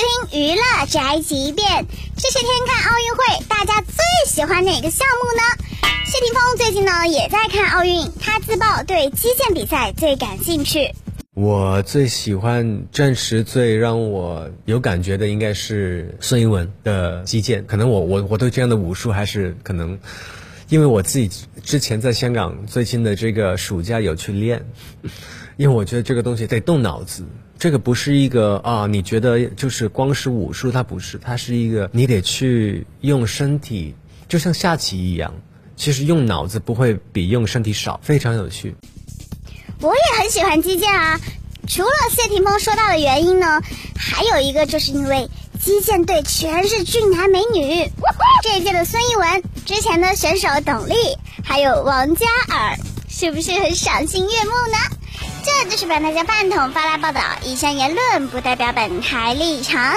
听娱乐宅急便。这些天看奥运会，大家最喜欢哪个项目呢？谢霆锋最近呢也在看奥运，他自曝对击剑比赛最感兴趣。我最喜欢，暂时最让我有感觉的应该是孙一文的击剑。可能我我我对这样的武术还是可能，因为我自己之前在香港最近的这个暑假有去练，因为我觉得这个东西得动脑子。这个不是一个啊，你觉得就是光是武术，它不是，它是一个你得去用身体，就像下棋一样。其实用脑子不会比用身体少，非常有趣。我也很喜欢击剑啊，除了谢霆锋说到的原因呢，还有一个就是因为击剑队全是俊男美女。这一届的孙一文，之前的选手董丽，还有王嘉尔，是不是很赏心悦目呢？这就是本台的饭桶发来报道，以上言论不代表本台立场。